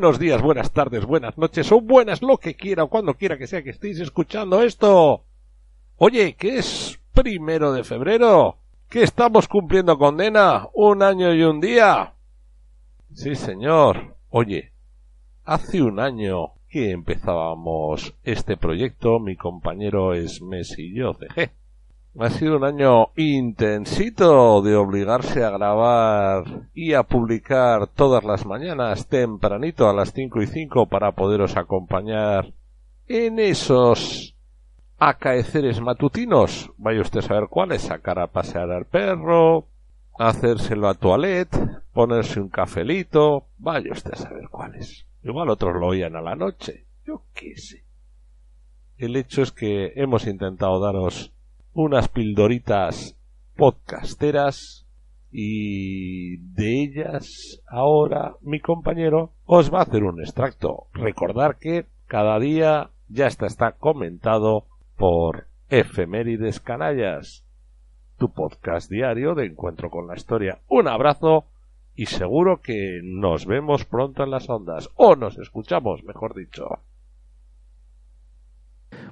Buenos días, buenas tardes, buenas noches o buenas lo que quiera o cuando quiera que sea que estéis escuchando esto. Oye, ¿qué es primero de febrero? ¿Que estamos cumpliendo condena? ¿Un año y un día? Sí, señor. Oye, hace un año que empezábamos este proyecto, mi compañero Esmes y yo, CG. Ha sido un año intensito de obligarse a grabar y a publicar todas las mañanas tempranito a las cinco y cinco para poderos acompañar en esos acaeceres matutinos. Vaya usted a saber cuáles, sacar a pasear al perro, hacérselo a toilette, ponerse un cafelito, vaya usted a saber cuáles. Igual otros lo oían a la noche, yo qué sé. El hecho es que hemos intentado daros unas pildoritas podcasteras y de ellas ahora mi compañero os va a hacer un extracto. Recordar que cada día ya está, está comentado por Efemérides Canallas, tu podcast diario de encuentro con la historia. Un abrazo y seguro que nos vemos pronto en las ondas o nos escuchamos, mejor dicho.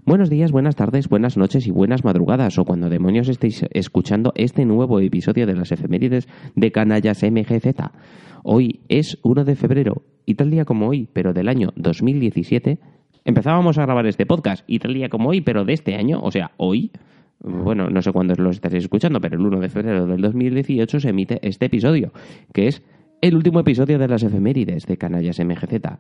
Buenos días, buenas tardes, buenas noches y buenas madrugadas, o cuando demonios estéis escuchando este nuevo episodio de las efemérides de Canallas MGZ. Hoy es 1 de febrero, y tal día como hoy, pero del año 2017, empezábamos a grabar este podcast, y tal día como hoy, pero de este año, o sea, hoy, bueno, no sé cuándo lo estaréis escuchando, pero el 1 de febrero del 2018 se emite este episodio, que es el último episodio de las efemérides de Canallas MGZ.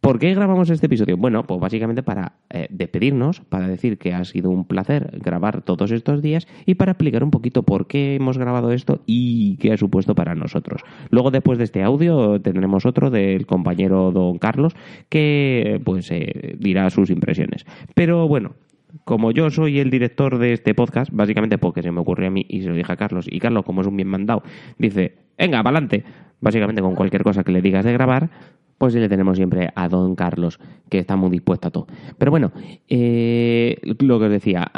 ¿Por qué grabamos este episodio? Bueno, pues básicamente para eh, despedirnos, para decir que ha sido un placer grabar todos estos días y para explicar un poquito por qué hemos grabado esto y qué ha supuesto para nosotros. Luego, después de este audio, tendremos otro del compañero don Carlos que pues eh, dirá sus impresiones. Pero bueno, como yo soy el director de este podcast, básicamente porque se me ocurrió a mí y se lo dije a Carlos, y Carlos, como es un bien mandado, dice, venga, para adelante, básicamente con cualquier cosa que le digas de grabar, pues le tenemos siempre a don Carlos, que está muy dispuesto a todo. Pero bueno, eh, lo que os decía,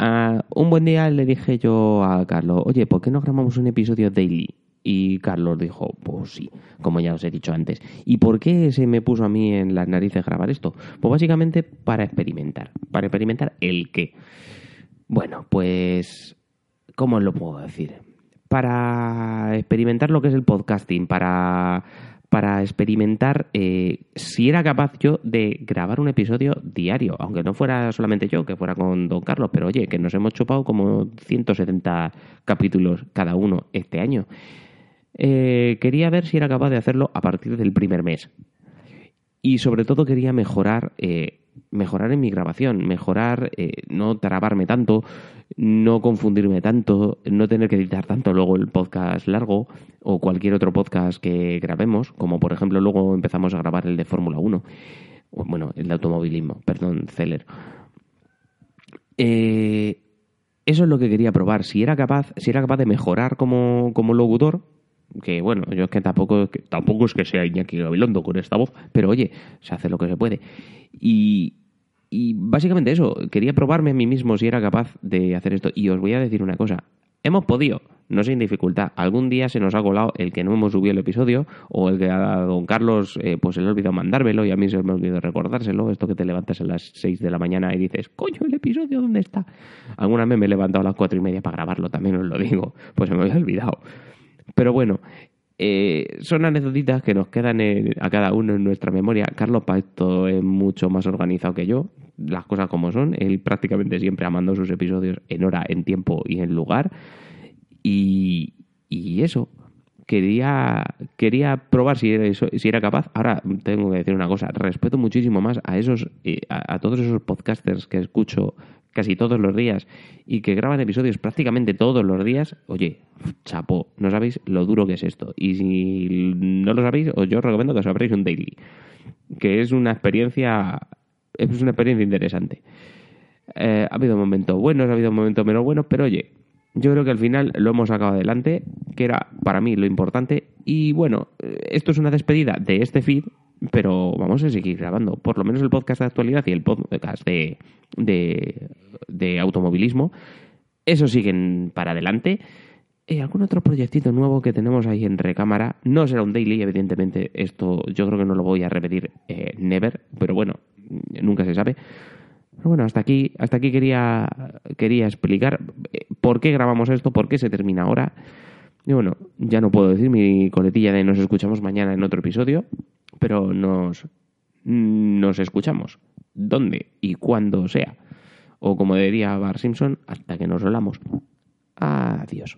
un buen día le dije yo a Carlos, oye, ¿por qué no grabamos un episodio daily? Y Carlos dijo, pues sí, como ya os he dicho antes. ¿Y por qué se me puso a mí en las narices grabar esto? Pues básicamente para experimentar. ¿Para experimentar el qué? Bueno, pues... ¿Cómo os lo puedo decir? Para experimentar lo que es el podcasting, para para experimentar eh, si era capaz yo de grabar un episodio diario, aunque no fuera solamente yo, que fuera con Don Carlos, pero oye, que nos hemos chupado como 170 capítulos cada uno este año. Eh, quería ver si era capaz de hacerlo a partir del primer mes. Y sobre todo quería mejorar, eh, mejorar en mi grabación, mejorar, no trabarme tanto, no confundirme tanto, no tener que editar tanto luego el podcast largo o cualquier otro podcast que grabemos, como por ejemplo luego empezamos a grabar el de Fórmula 1, bueno, el de automovilismo, perdón, Celer. Eh, eso es lo que quería probar, si era capaz, si era capaz de mejorar como, como locutor, que bueno, yo es que tampoco, tampoco es que sea Iñaki Gabilondo con esta voz, pero oye, se hace lo que se puede. Y, básicamente eso, quería probarme a mí mismo si era capaz de hacer esto. Y os voy a decir una cosa, hemos podido, no sin dificultad. Algún día se nos ha colado el que no hemos subido el episodio o el que a don Carlos eh, pues se le ha olvidado mandármelo y a mí se me ha olvidado recordárselo. Esto que te levantas a las 6 de la mañana y dices, coño, el episodio, ¿dónde está? Alguna vez me he levantado a las cuatro y media para grabarlo, también os lo digo, pues se me había olvidado. Pero bueno, eh, son anécdotas que nos quedan a cada uno en nuestra memoria. Carlos Paesto es mucho más organizado que yo, las cosas como son. Él prácticamente siempre ha mandado sus episodios en hora, en tiempo y en lugar. Y, eso, quería, quería probar si era, si era capaz. Ahora tengo que decir una cosa, respeto muchísimo más a esos, eh, a, todos esos podcasters que escucho casi todos los días y que graban episodios prácticamente todos los días, oye, chapo, no sabéis lo duro que es esto. Y si no lo sabéis, os yo recomiendo que os abréis un daily, que es una experiencia, es una experiencia interesante. Eh, ha habido momentos buenos, ha habido momentos menos buenos, pero oye, yo creo que al final lo hemos sacado adelante, que era para mí lo importante. Y bueno, esto es una despedida de este feed, pero vamos a seguir grabando. Por lo menos el podcast de actualidad y el podcast de, de, automovilismo, eso siguen para adelante. ¿Y eh, algún otro proyectito nuevo que tenemos ahí en recámara. No será un daily, evidentemente. Esto yo creo que no lo voy a repetir eh, never, pero bueno, nunca se sabe. Pero bueno, hasta aquí, hasta aquí quería, quería explicar eh, por qué grabamos esto, por qué se termina ahora. Y bueno, ya no puedo decir mi coletilla de nos escuchamos mañana en otro episodio, pero nos, nos escuchamos. ¿Dónde y cuándo sea? O como diría Bar Simpson, hasta que nos rolamos. Adiós.